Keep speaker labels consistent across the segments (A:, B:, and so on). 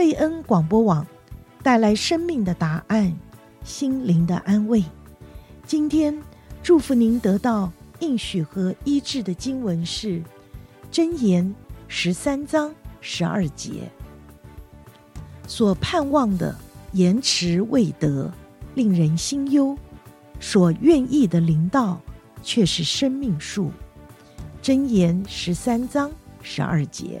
A: 贝恩广播网，带来生命的答案，心灵的安慰。今天祝福您得到应许和医治的经文是《箴言》十三章十二节。所盼望的延迟未得，令人心忧；所愿意的灵道，却是生命树。箴言十三章十二
B: 节。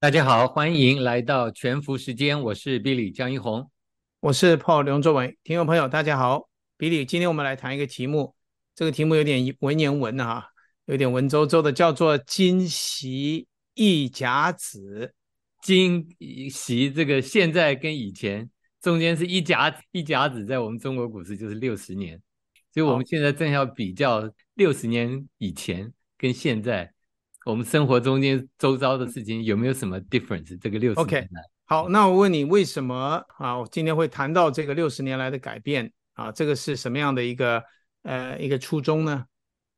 C: 大家好，欢迎来到全福时间，我是 Billy 江一红。
D: 我是 Paul 刘作伟，听众朋友大家好，，Billy，，今天我们来谈一个题目，这个题目有点文言文啊，有点文绉绉的，叫做“今昔一甲子”。
C: 今昔这个现在跟以前中间是一甲一甲子，在我们中国股市就是六十年，所以我们现在正要比较六十年以前跟现在我们生活中间周遭的事情有没有什么 difference？这个六十年来。
D: Okay. 好，那我问你，为什么啊？我今天会谈到这个六十年来的改变啊？这个是什么样的一个呃一个初衷呢？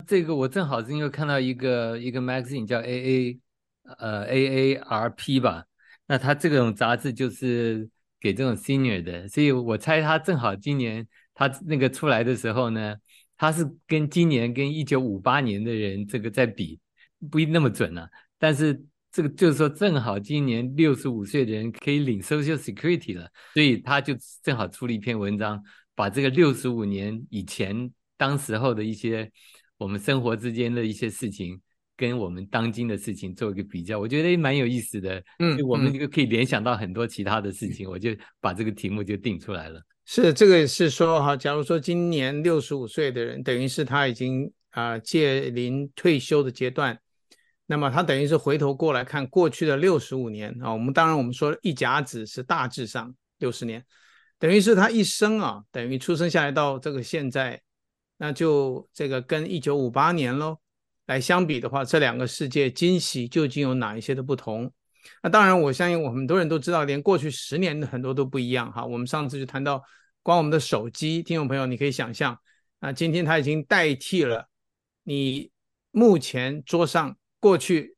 C: 这个我正好是因为看到一个一个 magazine 叫 A A 呃 A A R P 吧，那它这种杂志就是给这种 senior 的，所以我猜他正好今年它那个出来的时候呢，它是跟今年跟一九五八年的人这个在比，不一定那么准啊，但是。这个就是说，正好今年六十五岁的人可以领 Social Security 了，所以他就正好出了一篇文章，把这个六十五年以前当时候的一些我们生活之间的一些事情，跟我们当今的事情做一个比较，我觉得也蛮有意思的。嗯，我们就可以联想到很多其他的事情，嗯、我就把这个题目就定出来了。
D: 是，这个是说哈，假如说今年六十五岁的人，等于是他已经啊届临退休的阶段。那么他等于是回头过来看过去的六十五年啊，我们当然我们说一甲子是大致上六十年，等于是他一生啊，等于出生下来到这个现在，那就这个跟一九五八年喽来相比的话，这两个世界今昔究竟有哪一些的不同？那当然我相信我们很多人都知道，连过去十年的很多都不一样哈。我们上次就谈到，光我们的手机，听众朋友你可以想象啊，今天它已经代替了你目前桌上。过去，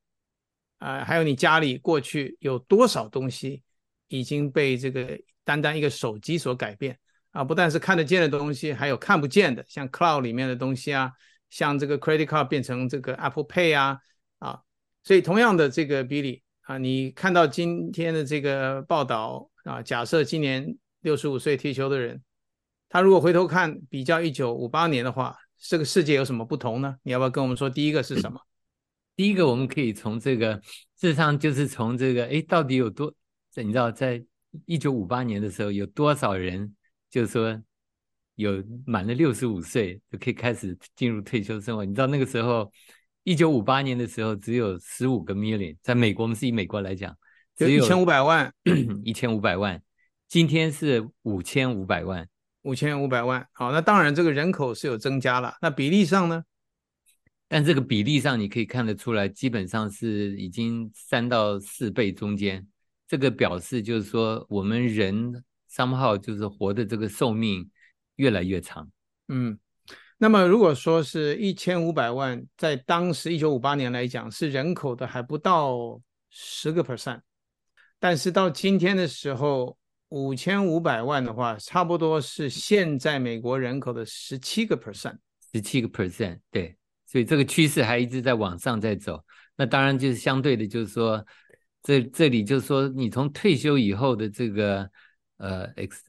D: 啊、还有你家里过去有多少东西已经被这个单单一个手机所改变啊？不但是看得见的东西，还有看不见的，像 Cloud 里面的东西啊，像这个 Credit Card 变成这个 Apple Pay 啊，啊，所以同样的这个 Billy 啊，你看到今天的这个报道啊，假设今年六十五岁退休的人，他如果回头看比较一九五八年的话，这个世界有什么不同呢？你要不要跟我们说第一个是什么？
C: 第一个，我们可以从这个，事实上就是从这个，哎，到底有多，你知道，在一九五八年的时候，有多少人，就是说，有满了六十五岁就可以开始进入退休生活。你知道那个时候，一九五八年的时候，只有十五个 million，在美国，我们是以美国来讲，只有
D: 一千五百万，
C: 一千五百万。今天是五千五百万，
D: 五千五百万。好，那当然这个人口是有增加了，那比例上呢？
C: 但这个比例上，你可以看得出来，基本上是已经三到四倍中间。这个表示就是说，我们人 somehow 就是活的这个寿命越来越长。
D: 嗯，那么如果说是一千五百万，在当时一九五八年来讲，是人口的还不到十个 percent，但是到今天的时候，五千五百万的话，差不多是现在美国人口的十七个 percent，
C: 十七个 percent，对。所以这个趋势还一直在往上在走，那当然就是相对的，就是说，这这里就是说，你从退休以后的这个呃，X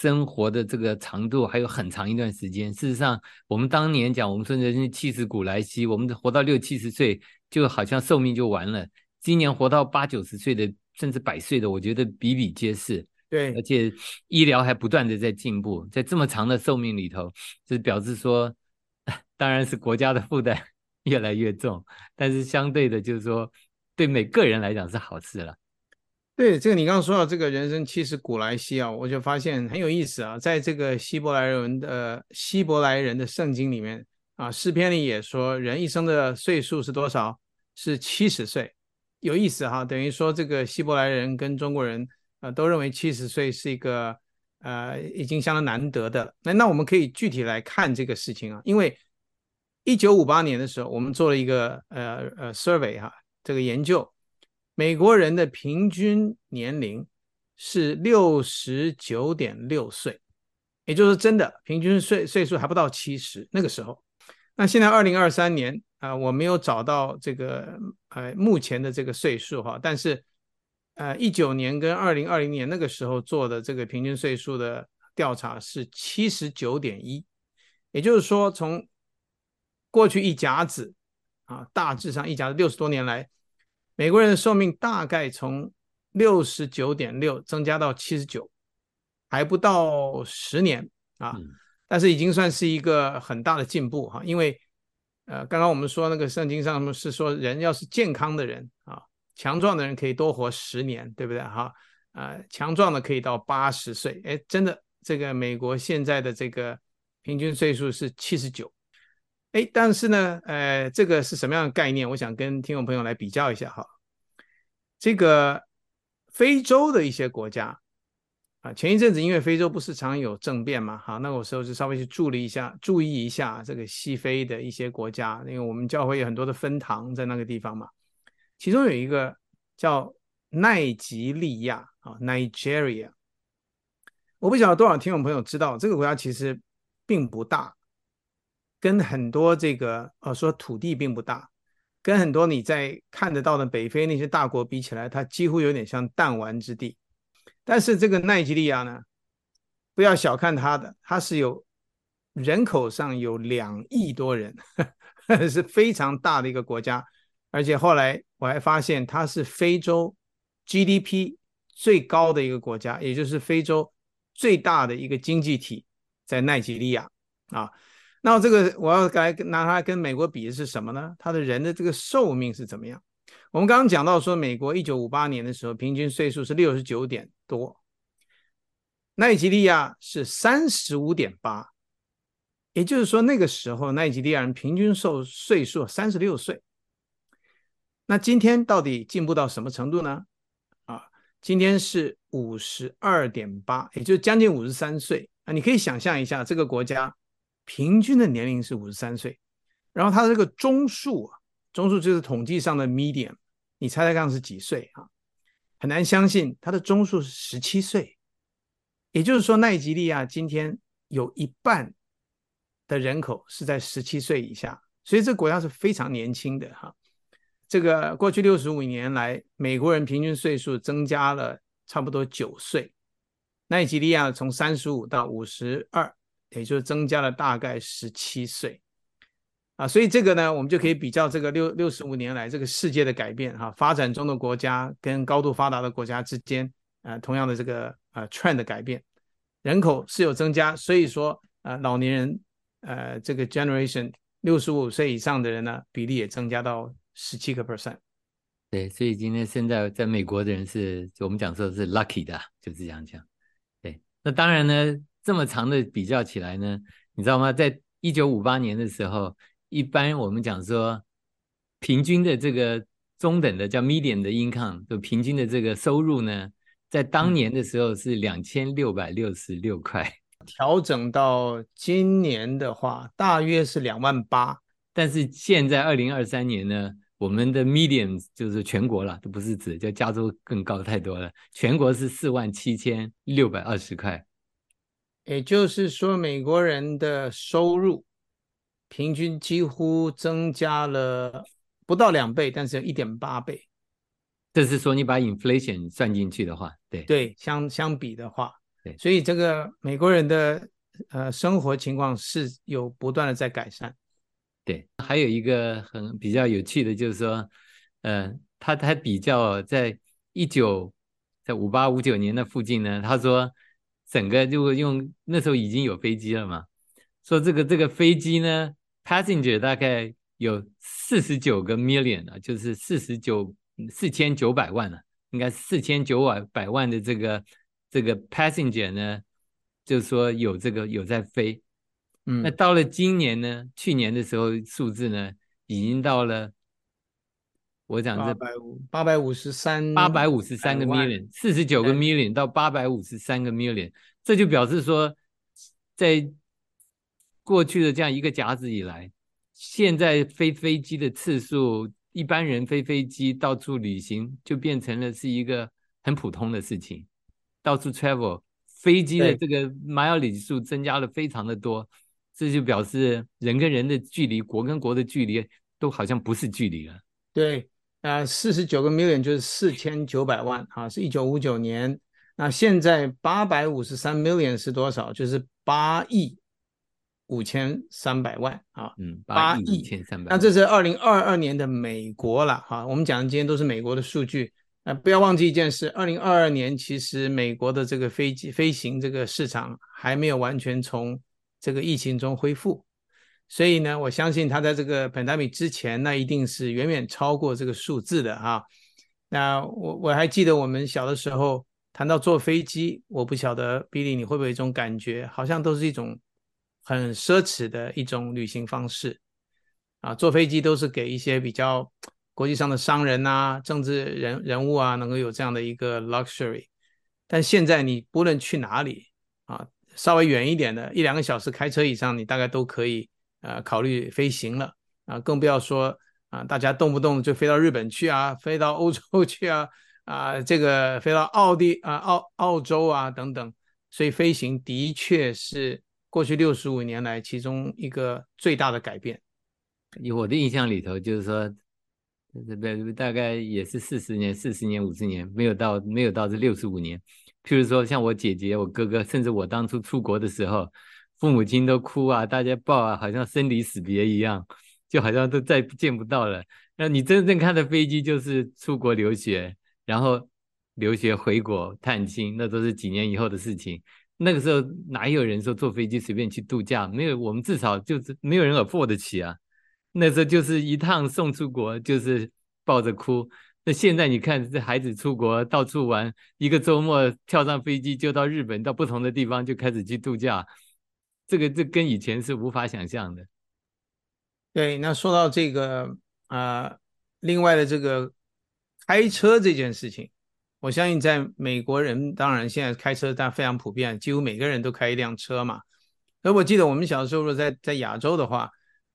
C: 生活的这个长度还有很长一段时间。事实上，我们当年讲，我们说人生七十古来稀，我们活到六七十岁，就好像寿命就完了。今年活到八九十岁的，甚至百岁的，我觉得比比皆是。
D: 对，
C: 而且医疗还不断的在进步，在这么长的寿命里头，就是表示说，当然是国家的负担 越来越重，但是相对的，就是说，对每个人来讲是好事了。
D: 对，这个你刚刚说到这个人生七十古来稀啊，我就发现很有意思啊，在这个希伯来人的希伯来人的圣经里面啊，诗篇里也说人一生的岁数是多少？是七十岁，有意思哈，等于说这个希伯来人跟中国人啊都认为七十岁是一个呃已经相当难得的。那那我们可以具体来看这个事情啊，因为一九五八年的时候，我们做了一个呃呃 survey 哈，这个研究。美国人的平均年龄是六十九点六岁，也就是真的平均岁岁数还不到七十。那个时候，那现在二零二三年啊、我没有找到这个呃目前的这个岁数哈，但是呃一九年跟二零二零年那个时候做的这个平均岁数的调查是七十九点一，也就是说从过去一甲子啊，大致上一甲子六十多年来。美国人的寿命大概从六十九点六增加到七十九，还不到十年啊，但是已经算是一个很大的进步哈。因为呃，刚刚我们说那个圣经上是说，人要是健康的人啊，强壮的人可以多活十年，对不对哈？啊，强壮的可以到八十岁。哎，真的，这个美国现在的这个平均岁数是七十九。哎，但是呢，呃，这个是什么样的概念？我想跟听众朋友来比较一下哈。这个非洲的一些国家啊，前一阵子因为非洲不是常有政变嘛，好，那我时候就稍微去注意一下，注意一下这个西非的一些国家，因为我们教会有很多的分堂在那个地方嘛。其中有一个叫奈及利亚啊，Nigeria。我不晓得多少听众朋友知道，这个国家其实并不大。跟很多这个呃说土地并不大，跟很多你在看得到的北非那些大国比起来，它几乎有点像弹丸之地。但是这个奈及利亚呢，不要小看它的，它是有人口上有两亿多人，是非常大的一个国家。而且后来我还发现，它是非洲 GDP 最高的一个国家，也就是非洲最大的一个经济体，在奈及利亚啊。那这个我要来拿它跟美国比的是什么呢？它的人的这个寿命是怎么样？我们刚刚讲到说，美国一九五八年的时候平均岁数是六十九点多，奈及利亚是三十五点八，也就是说那个时候奈及利亚人平均寿岁数三十六岁。那今天到底进步到什么程度呢？啊，今天是五十二点八，也就是将近五十三岁啊！你可以想象一下这个国家。平均的年龄是五十三岁，然后它这个中数啊，中数就是统计上的 median，你猜猜看是几岁啊？很难相信它的中数是十七岁，也就是说奈及利亚今天有一半的人口是在十七岁以下，所以这个国家是非常年轻的哈。这个过去六十五年来，美国人平均岁数增加了差不多九岁，奈及利亚从三十五到五十二。也就增加了大概十七岁啊，所以这个呢，我们就可以比较这个六六十五年来这个世界的改变哈，发展中的国家跟高度发达的国家之间啊，同样的这个呃 trend 的改变，人口是有增加，所以说啊，老年人呃这个 generation 六十五岁以上的人呢，比例也增加到十七个 percent。
C: 对，所以今天现在在美国的人是我们讲说是 lucky 的，就是这样讲。对，那当然呢。这么长的比较起来呢，你知道吗？在一九五八年的时候，一般我们讲说，平均的这个中等的叫 median 的 income，就平均的这个收入呢，在当年的时候是两千六百六十六块，
D: 调整到今年的话，大约是两万八。
C: 但是现在二零二三年呢，我们的 median 就是全国了，都不是指，叫加州更高太多了，全国是四万七千六百二十块。
D: 也就是说，美国人的收入平均几乎增加了不到两倍，但是有一点八倍。
C: 这是说你把 inflation 算进去的话，对
D: 对，相相比的话，
C: 对，
D: 所以这个美国人的呃生活情况是有不断的在改善。
C: 对，还有一个很比较有趣的，就是说，呃，他他比较在一九在五八五九年的附近呢，他说整个就用那时候已经有飞机了嘛，说这个这个飞机呢，passenger 大概有四十九个 million 啊，就是四十九四千九百万了，应该四千九百百万的这个这个 passenger 呢，就是说有这个有在飞。嗯，那到了今年呢？去年的时候数字呢，已经到了，我讲这
D: 八百五八百五十三
C: 八百五十三个 million，四十九个 million 到八百五十三个 million，这就表示说，在过去的这样一个甲子以来，现在飞飞机的次数，一般人飞飞机到处旅行，就变成了是一个很普通的事情，到处 travel，飞机的这个 mileage 数增加了非常的多。这就表示人跟人的距离，国跟国的距离都好像不是距离了。
D: 对，呃，四十九个 million 就是四千九百万啊，是一九五九年。那现在八百五十三 million 是多少？就是八亿五千三百万啊。
C: 嗯，八亿五千三百。
D: 那这是二零二二年的美国了哈。我们讲的今天都是美国的数据。呃，不要忘记一件事，二零二二年其实美国的这个飞机飞行这个市场还没有完全从。这个疫情中恢复，所以呢，我相信他在这个 pandemic 之前，那一定是远远超过这个数字的哈。那我我还记得我们小的时候谈到坐飞机，我不晓得 Billy 你会不会有一种感觉，好像都是一种很奢侈的一种旅行方式啊。坐飞机都是给一些比较国际上的商人啊、政治人人物啊，能够有这样的一个 luxury。但现在你不论去哪里啊。稍微远一点的，一两个小时开车以上，你大概都可以呃考虑飞行了啊，更不要说啊，大家动不动就飞到日本去啊，飞到欧洲去啊啊，这个飞到奥地啊澳澳洲啊等等，所以飞行的确是过去六十五年来其中一个最大的改变。
C: 以我的印象里头，就是说，大概也是四十年、四十年、五十年，没有到没有到这六十五年。譬如说，像我姐姐、我哥哥，甚至我当初出国的时候，父母亲都哭啊，大家抱啊，好像生离死别一样，就好像都再见不到了。那你真正看的飞机，就是出国留学，然后留学回国探亲，那都是几年以后的事情。那个时候哪有人说坐飞机随便去度假？没有，我们至少就是没有人 afford 得起啊。那时候就是一趟送出国，就是抱着哭。那现在你看，这孩子出国到处玩，一个周末跳上飞机就到日本，到不同的地方就开始去度假，这个这跟以前是无法想象的。
D: 对，那说到这个啊、呃，另外的这个开车这件事情，我相信在美国人当然现在开车但非常普遍，几乎每个人都开一辆车嘛。而我记得我们小时候如果在在亚洲的话，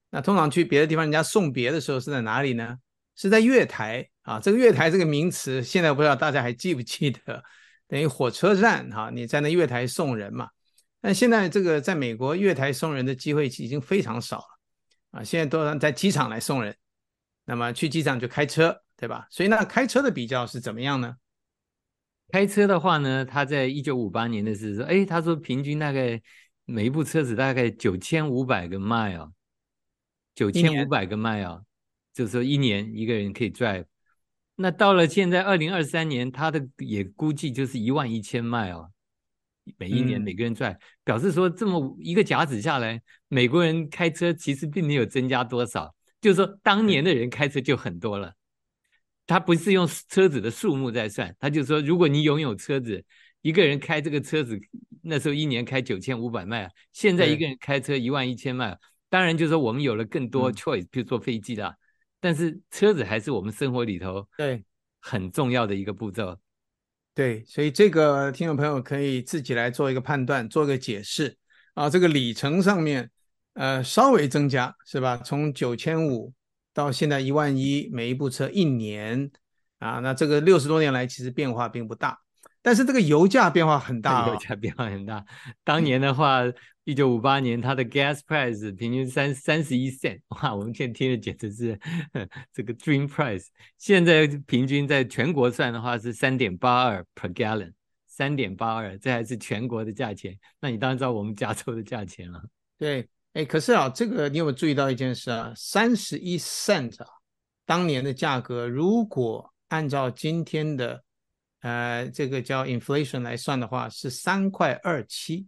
D: 那通常去别的地方人家送别的时候是在哪里呢？是在月台。啊，这个月台这个名词，现在不知道大家还记不记得？等于火车站哈，你在那月台送人嘛。但现在这个在美国月台送人的机会已经非常少了啊，现在都让在机场来送人。那么去机场就开车，对吧？所以那开车的比较是怎么样呢？
C: 开车的话呢，他在一九五八年的时候，哎，他说平均大概每一部车子大概九千五百个 mile，九千五百个 mile，就是说一年一个人可以 drive。那到了现在二零二三年，他的也估计就是一万一千迈哦，每一年每个人赚，嗯、表示说这么一个甲子下来，美国人开车其实并没有增加多少，就是说当年的人开车就很多了。他不是用车子的数目在算，他就说如果你拥有车子，一个人开这个车子，那时候一年开九千五百迈，现在一个人开车一万一千迈，当然就是说我们有了更多 choice，比如坐飞机啦。但是车子还是我们生活里头对。很重要的一个步骤，
D: 对，所以这个听众朋友可以自己来做一个判断，做个解释啊。这个里程上面，呃，稍微增加是吧？从九千五到现在一万一，每一部车一年啊，那这个六十多年来其实变化并不大。但是这个油价变化很大，
C: 油价变化很大。当年的话，一九五八年，它的 gas price 平均三三十一 cent，哇，我们现在听的简直是这个 dream price。现在平均在全国算的话是三点八二 per gallon，三点八二，这还是全国的价钱。那你当然知道我们加州的价钱了。
D: 对，哎，可是啊，这个你有没有注意到一件事啊？三十一 cent 啊，当年的价格，如果按照今天的呃这个叫 inflation 来算的话，是三块二七。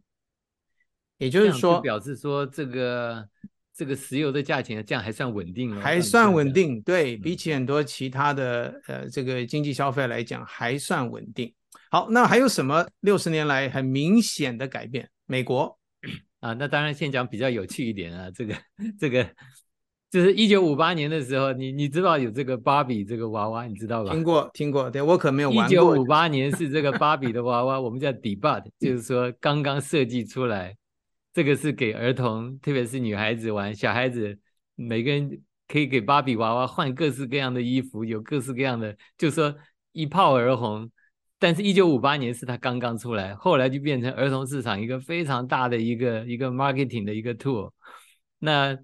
D: 也就是说，
C: 表示说这个这个石油的价钱这样还算稳定了，
D: 还算稳定。对，比起很多其他的呃这个经济消费来讲，还算稳定。好，那还有什么六十年来很明显的改变？美国
C: 啊，那当然先讲比较有趣一点啊，这个这个就是一九五八年的时候，你你知道有这个芭比这个娃娃，你知道吧？
D: 听过听过，对我可没有玩过。
C: 一九五八年是这个芭比的娃娃，我们叫 debut，就是说刚刚设计出来。这个是给儿童，特别是女孩子玩。小孩子每个人可以给芭比娃娃换各式各样的衣服，有各式各样的，就说一炮而红。但是，一九五八年是它刚刚出来，后来就变成儿童市场一个非常大的一个一个 marketing 的一个 tool。那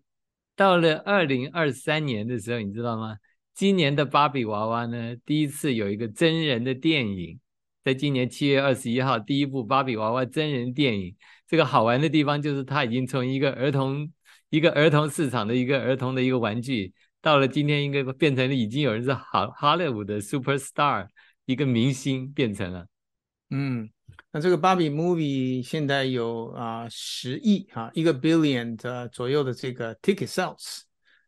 C: 到了二零二三年的时候，你知道吗？今年的芭比娃娃呢，第一次有一个真人的电影，在今年七月二十一号，第一部芭比娃娃真人电影。这个好玩的地方就是，它已经从一个儿童、一个儿童市场的一个儿童的一个玩具，到了今天应该变成了已经有人是好好莱坞的 superstar，一个明星变成了。
D: 嗯，那这个芭比 movie 现在有啊十亿啊一个 billion 的左右的这个 ticket sales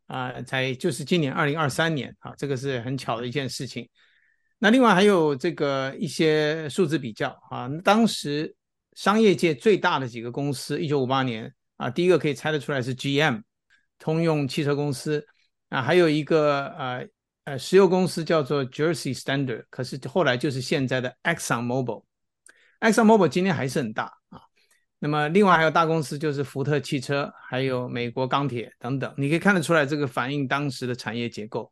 D: 啊，才就是今年二零二三年啊，这个是很巧的一件事情。那另外还有这个一些数字比较啊，当时。商业界最大的几个公司，一九五八年啊，第一个可以猜得出来是 GM，通用汽车公司啊，还有一个呃呃石油公司叫做 Jersey Standard，可是后来就是现在的 Exxon Mobil Mobil 今天还是很大啊。那么另外还有大公司就是福特汽车，还有美国钢铁等等，你可以看得出来这个反映当时的产业结构。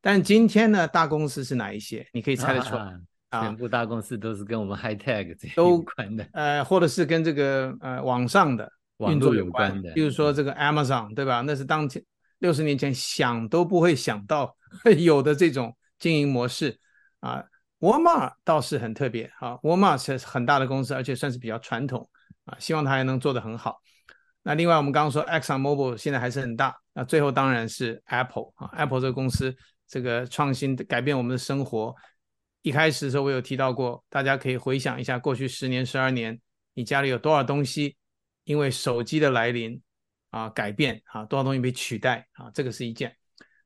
D: 但今天呢，大公司是哪一些？你可以猜得出来。啊
C: 全部大公司都是跟我们 high tech 这有关的，
D: 呃，或者是跟这个呃网上的运作有关的，比如说这个 Amazon，对吧？那是当前六十年前想都不会想到 有的这种经营模式啊。Walmart 倒是很特别啊，Walmart 是很大的公司，而且算是比较传统啊，希望它还能做得很好。那另外我们刚刚说 Exxon Mobil 现在还是很大，那最后当然是 Apple 啊，Apple 这个公司这个创新改变我们的生活。一开始的时候我有提到过，大家可以回想一下过去十年、十二年，你家里有多少东西因为手机的来临啊改变啊，多少东西被取代啊，这个是一件。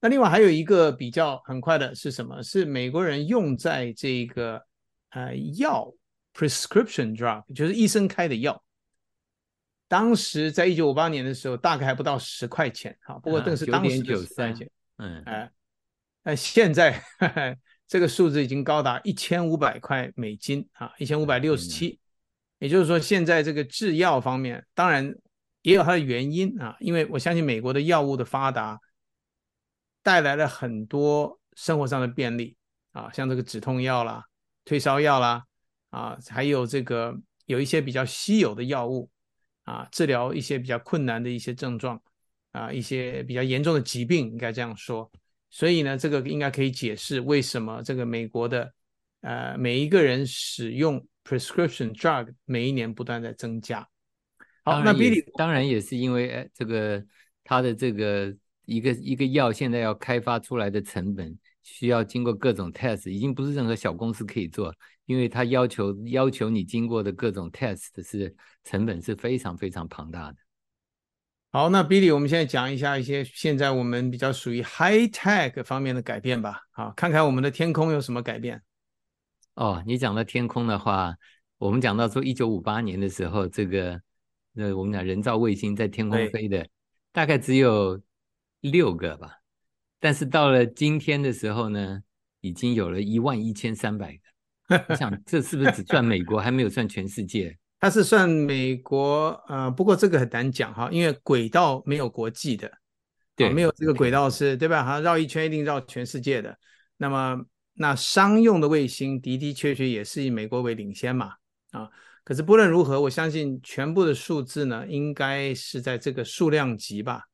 D: 那另外还有一个比较很快的是什么？是美国人用在这个呃药 prescription drug，就是医生开的药。当时在一九五八年的时候，大概还不到十块钱啊，不过这个是当时的十块钱。嗯，哎，那现在。这个数字已经高达一千五百块美金啊，一千五百六十七。也就是说，现在这个制药方面，当然也有它的原因啊，因为我相信美国的药物的发达，带来了很多生活上的便利啊，像这个止痛药啦、退烧药啦啊，还有这个有一些比较稀有的药物啊，治疗一些比较困难的一些症状啊，一些比较严重的疾病，应该这样说。所以呢，这个应该可以解释为什么这个美国的呃每一个人使用 prescription drug 每一年不断在增加。好，那 Billy
C: 当然也是因为这个他的这个一个一个药现在要开发出来的成本需要经过各种 test，已经不是任何小公司可以做，因为它要求要求你经过的各种 test 是成本是非常非常庞大的。
D: 好，那 Billy，我们现在讲一下一些现在我们比较属于 high tech 方面的改变吧。好，看看我们的天空有什么改变。
C: 哦，你讲到天空的话，我们讲到说一九五八年的时候，这个那，我们讲人造卫星在天空飞的大概只有六个吧，但是到了今天的时候呢，已经有了一万一千三百个。我想 这是不是只算美国，还没有算全世界？
D: 它是算美国，呃，不过这个很难讲哈，因为轨道没有国际的，对，没有这个轨道是对吧？好像绕一圈一定绕全世界的。那么，那商用的卫星的的确确也是以美国为领先嘛，啊，可是不论如何，我相信全部的数字呢，应该是在这个数量级吧，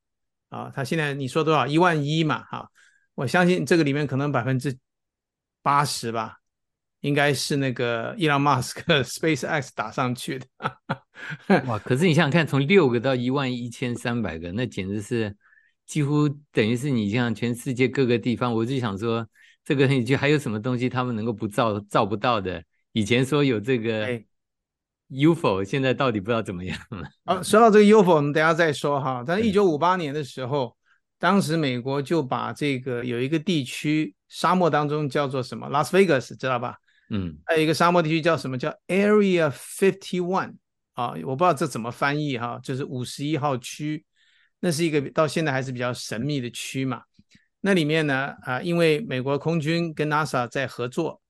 D: 啊，他现在你说多少？一万一嘛，哈，我相信这个里面可能百分之八十吧。应该是那个伊朗马斯克 SpaceX 打上去的。
C: 哇！可是你想想看，从六个到一万一千三百个，那简直是几乎等于是你像全世界各个地方。我就想说，这个你就还有什么东西他们能够不造造不到的？以前说有这个 UFO，现在到底不知道怎么样了。
D: 好，说到这个 UFO，我们等下再说哈。但是一九五八年的时候，当时美国就把这个有一个地区沙漠当中叫做什么？Las Vegas，，知道吧？
C: 嗯，
D: 还有一个沙漠地区叫什么？叫 Area Fifty One 啊，我不知道这怎么翻译哈，就是五十一号区，那是一个到现在还是比较神秘的区嘛。那里面呢，啊，因为美国空军跟 NASA 在合作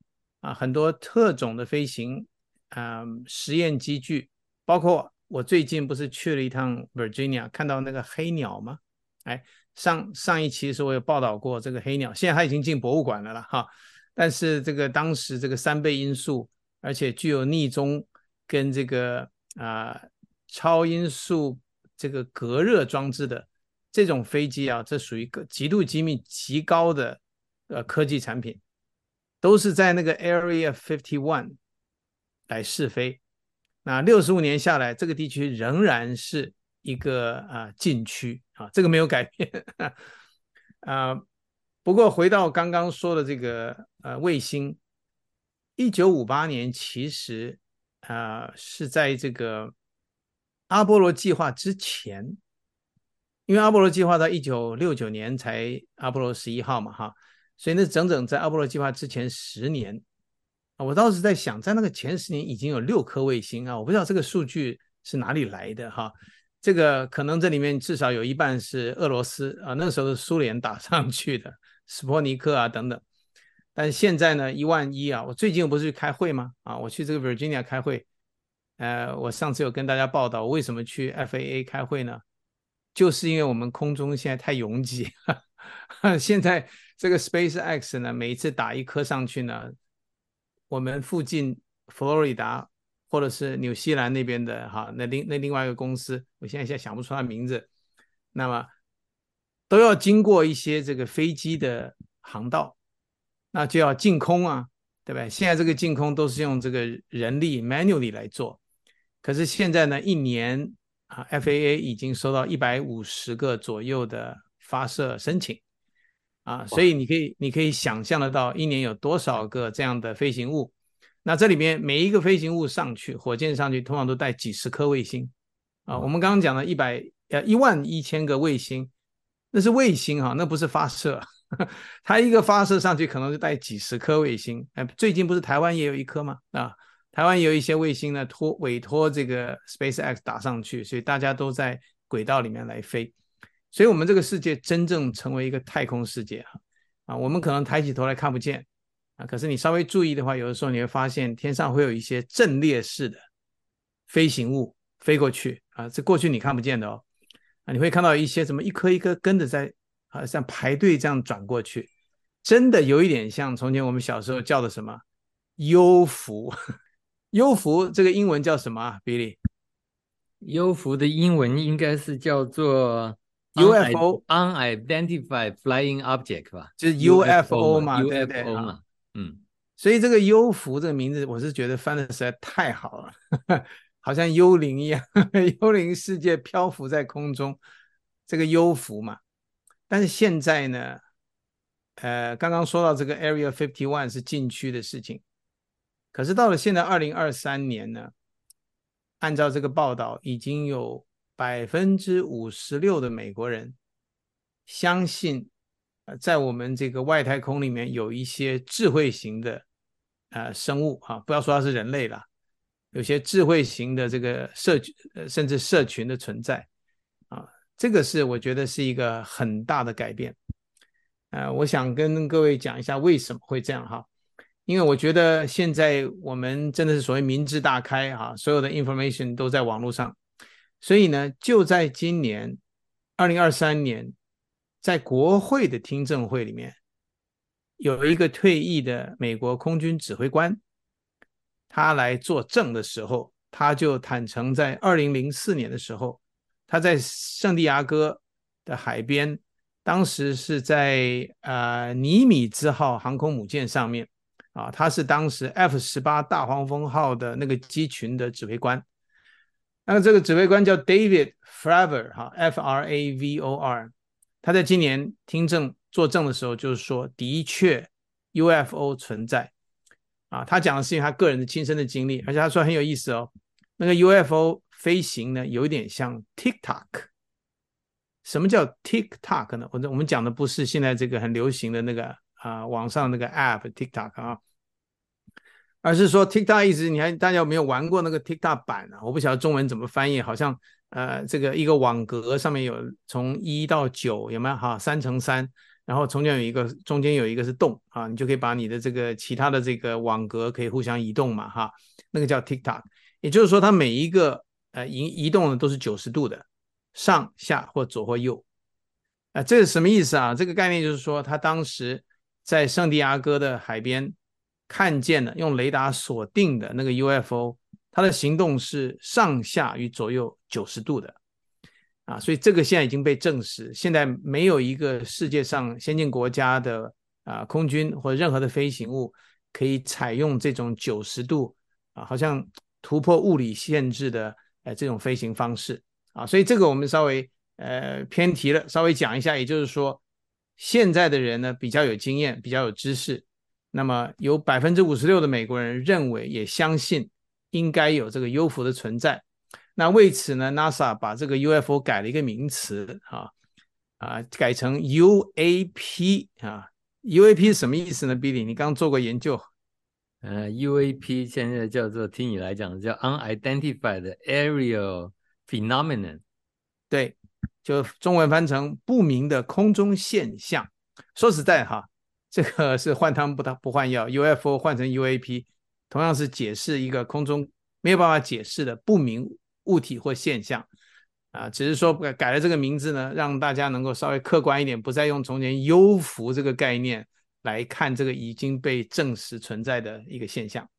D: 啊，很多特种的飞行啊实验机具，包括我最近不是去了一趟 Virginia，看到那个黑鸟吗？哎，上上一期的时候我有报道过这个黑鸟，现在它已经进博物馆了了哈。但是这个当时这个三倍音速，而且具有匿踪跟这个啊、超音速这个隔热装置的这种飞机啊，这属于个极度机密极高的呃科技产品，都是在那个 Area Fifty One 来试飞。那六十五年下来，这个地区仍然是一个啊、禁区啊，这个没有改变 啊。不过回到刚刚说的这个呃卫星，一九五八年其实啊、是在这个阿波罗计划之前，因为阿波罗计划到一九六九年才阿波罗十一号嘛哈，所以那整整在阿波罗计划之前十年我倒是在想，在那个前十年已经有六颗卫星啊，我不知道这个数据是哪里来的哈。这个可能这里面至少有一半是俄罗斯啊，那时候是苏联打上去的，斯波尼克啊等等。但现在呢，一万一啊，我最近不是去开会吗？啊，我去这个 Virginia 开会。呃，我上次有跟大家报道，为什么去 FAA 开会呢？就是因为我们空中现在太拥挤了。现在这个 SpaceX 呢，每一次打一颗上去呢，我们附近佛罗里达。或者是纽西兰那边的哈，那另那另外一个公司，我现在现在想不出它名字，那么都要经过一些这个飞机的航道，那就要净空啊，对不对？现在这个净空都是用这个人力 manually 来做，可是现在呢，一年啊，FAA 已经收到一百五十个左右的发射申请啊，所以你可以你可以想象得到，一年有多少个这样的飞行物。那这里面每一个飞行物上去，火箭上去，通常都带几十颗卫星啊。我们刚刚讲了一百呃一万一千个卫星，那是卫星哈，那不是发射。它一个发射上去，可能就带几十颗卫星。哎，最近不是台湾也有一颗吗？啊，台湾有一些卫星呢，托委托这个 SpaceX 打上去，所以大家都在轨道里面来飞。所以，我们这个世界真正成为一个太空世界哈啊，我们可能抬起头来看不见。啊，可是你稍微注意的话，有的时候你会发现天上会有一些阵列式的飞行物飞过去啊，这过去你看不见的哦。啊，你会看到一些什么一颗一颗跟着在啊，像排队这样转过去，真的有一点像从前我们小时候叫的什么幽浮。幽浮这个英文叫什么啊，Billy？
C: 幽浮的英文应该是叫做
D: UFO，Unidentified
C: Flying Object 吧？
D: 就是 UFO 嘛，对
C: UFO 嘛。嗯，
D: 所以这个幽浮这个名字，我是觉得翻的实在太好了，好像幽灵一样，幽灵世界漂浮在空中，这个幽浮嘛。但是现在呢，呃，刚刚说到这个 Area Fifty One 是禁区的事情，可是到了现在二零二三年呢，按照这个报道，已经有百分之五十六的美国人相信。呃在我们这个外太空里面有一些智慧型的呃生物啊，不要说它是人类了，有些智慧型的这个社呃甚至社群的存在啊，这个是我觉得是一个很大的改变。呃，我想跟各位讲一下为什么会这样哈，因为我觉得现在我们真的是所谓民智大开哈，所有的 information 都在网络上，所以呢，就在今年二零二三年。在国会的听证会里面，有一个退役的美国空军指挥官，他来作证的时候，他就坦诚，在二零零四年的时候，他在圣地亚哥的海边，当时是在呃尼米兹号航空母舰上面，啊，他是当时 F 十八大黄蜂号的那个机群的指挥官。那么这个指挥官叫 David Fravor 哈，F R A V O R。他在今年听证作证的时候，就是说的确 UFO 存在啊。他讲的是他个人的亲身的经历，而且他说很有意思哦。那个 UFO 飞行呢，有一点像 TikTok。什么叫 TikTok 呢？我我们讲的不是现在这个很流行的那个啊网上那个 App TikTok 啊，而是说 TikTok 意思，你还大家有没有玩过那个 TikTok 版啊？我不晓得中文怎么翻译，好像。呃，这个一个网格上面有从一到九有没有哈？三乘三，然后中间有一个中间有一个是洞啊，你就可以把你的这个其他的这个网格可以互相移动嘛哈，那个叫 TikTok，也就是说它每一个呃移移动的都是九十度的，上下或左或右，啊、这是什么意思啊？这个概念就是说他当时在圣地亚哥的海边看见了用雷达锁定的那个 UFO。它的行动是上下与左右九十度的，啊，所以这个现在已经被证实。现在没有一个世界上先进国家的啊空军或者任何的飞行物可以采用这种九十度啊，好像突破物理限制的呃这种飞行方式啊。所以这个我们稍微呃偏题了，稍微讲一下。也就是说，现在的人呢比较有经验，比较有知识。那么有百分之五十六的美国人认为也相信。应该有这个 UFO 的存在，那为此呢，NASA 把这个 UFO 改了一个名词啊啊，改成 UAP 啊，UAP 是什么意思呢？Billy，你刚做过研究，
C: 呃，UAP 现在叫做听你来讲叫 Unidentified Aerial Phenomenon，
D: 对，就中文翻成不明的空中现象。说实在哈，这个是换汤不不换药，UFO 换成 UAP。同样是解释一个空中没有办法解释的不明物体或现象，啊，只是说改了这个名字呢，让大家能够稍微客观一点，不再用从前幽浮这个概念来看这个已经被证实存在的一个现象。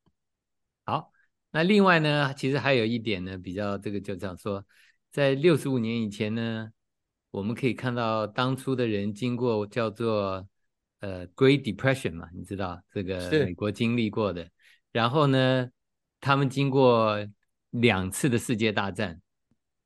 C: 好，那另外呢，其实还有一点呢，比较这个就这样说，在六十五年以前呢，我们可以看到当初的人经过叫做呃 Great Depression 嘛，你知道这个美国经历过的。然后呢，他们经过两次的世界大战，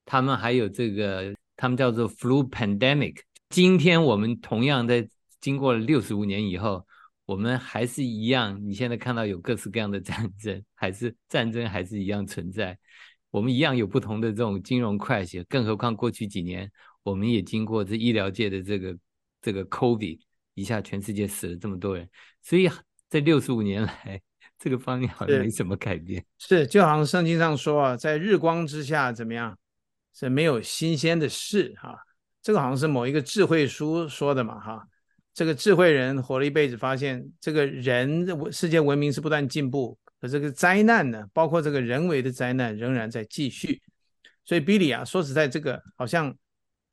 C: 他们还有这个，他们叫做 flu pandemic。今天我们同样在经过了六十五年以后，我们还是一样。你现在看到有各式各样的战争，还是战争还是一样存在。我们一样有不同的这种金融 crash，更何况过去几年，我们也经过这医疗界的这个这个 COVID，一下全世界死了这么多人，所以这六十五年来。这个方面好像没什么改变，
D: 是，是就好像圣经上说啊，在日光之下怎么样，是没有新鲜的事哈、啊。这个好像是某一个智慧书说的嘛哈、啊。这个智慧人活了一辈子，发现这个人世界文明是不断进步，可这个灾难呢，包括这个人为的灾难仍然在继续。所以比利啊，说实在，这个好像啊、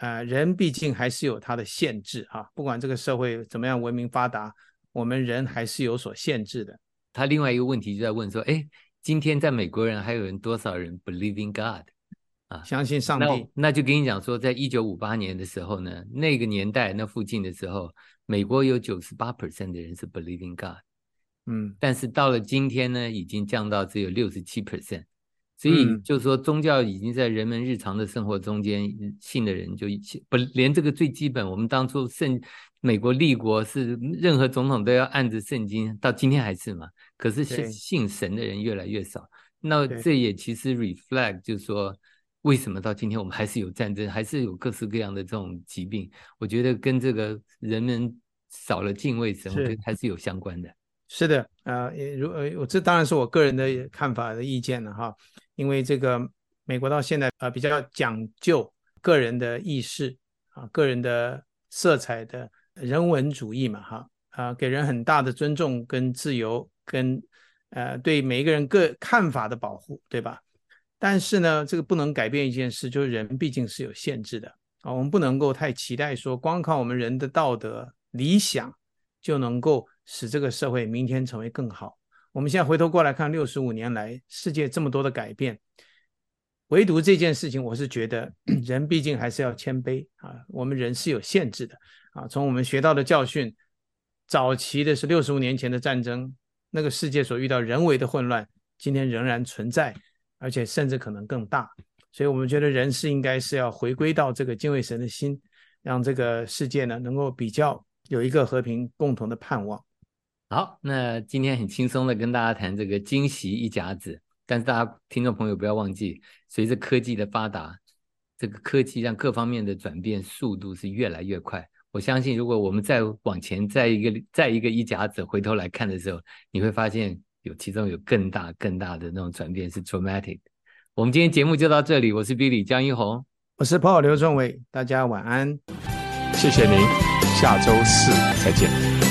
D: 呃，人毕竟还是有它的限制哈、啊。不管这个社会怎么样文明发达，我们人还是有所限制的。
C: 他另外一个问题就在问说：“哎，今天在美国人还有人多少人 believe in God 啊？
D: 相信上帝？
C: 那那就跟你讲说，在一九五八年的时候呢，那个年代那附近的时候，美国有九十八 percent 的人是 believe in God，
D: 嗯，
C: 但是到了今天呢，已经降到只有六十七 percent。”所以就是说，宗教已经在人们日常的生活中间，信的人就不连这个最基本。我们当初圣美国立国是任何总统都要按着圣经，到今天还是嘛。可是信信神的人越来越少，那这也其实 reflect 就是说，为什么到今天我们还是有战争，还是有各式各样的这种疾病？我觉得跟这个人们少了敬畏神，我觉得还是有相关的。
D: 是的，呃，如呃，我这当然是我个人的看法的意见了哈。因为这个美国到现在啊，比较讲究个人的意识啊，个人的色彩的人文主义嘛哈啊，给人很大的尊重跟自由跟呃对每一个人个看法的保护，对吧？但是呢，这个不能改变一件事，就是人毕竟是有限制的啊，我们不能够太期待说光靠我们人的道德理想就能够使这个社会明天成为更好。我们现在回头过来看，六十五年来世界这么多的改变，唯独这件事情，我是觉得人毕竟还是要谦卑啊。我们人是有限制的啊。从我们学到的教训，早期的是六十五年前的战争那个世界所遇到人为的混乱，今天仍然存在，而且甚至可能更大。所以，我们觉得人是应该是要回归到这个敬畏神的心，让这个世界呢能够比较有一个和平共同的盼望。
C: 好，那今天很轻松的跟大家谈这个惊喜一甲子，但是大家听众朋友不要忘记，随着科技的发达，这个科技让各方面的转变速度是越来越快。我相信，如果我们再往前再一个再一个一甲子回头来看的时候，你会发现有其中有更大更大的那种转变是 traumatic。我们今天节目就到这里，我是 Billy 江一红，
D: 我是 Paul 刘仲伟，大家晚安，
B: 谢谢您，下周四再见。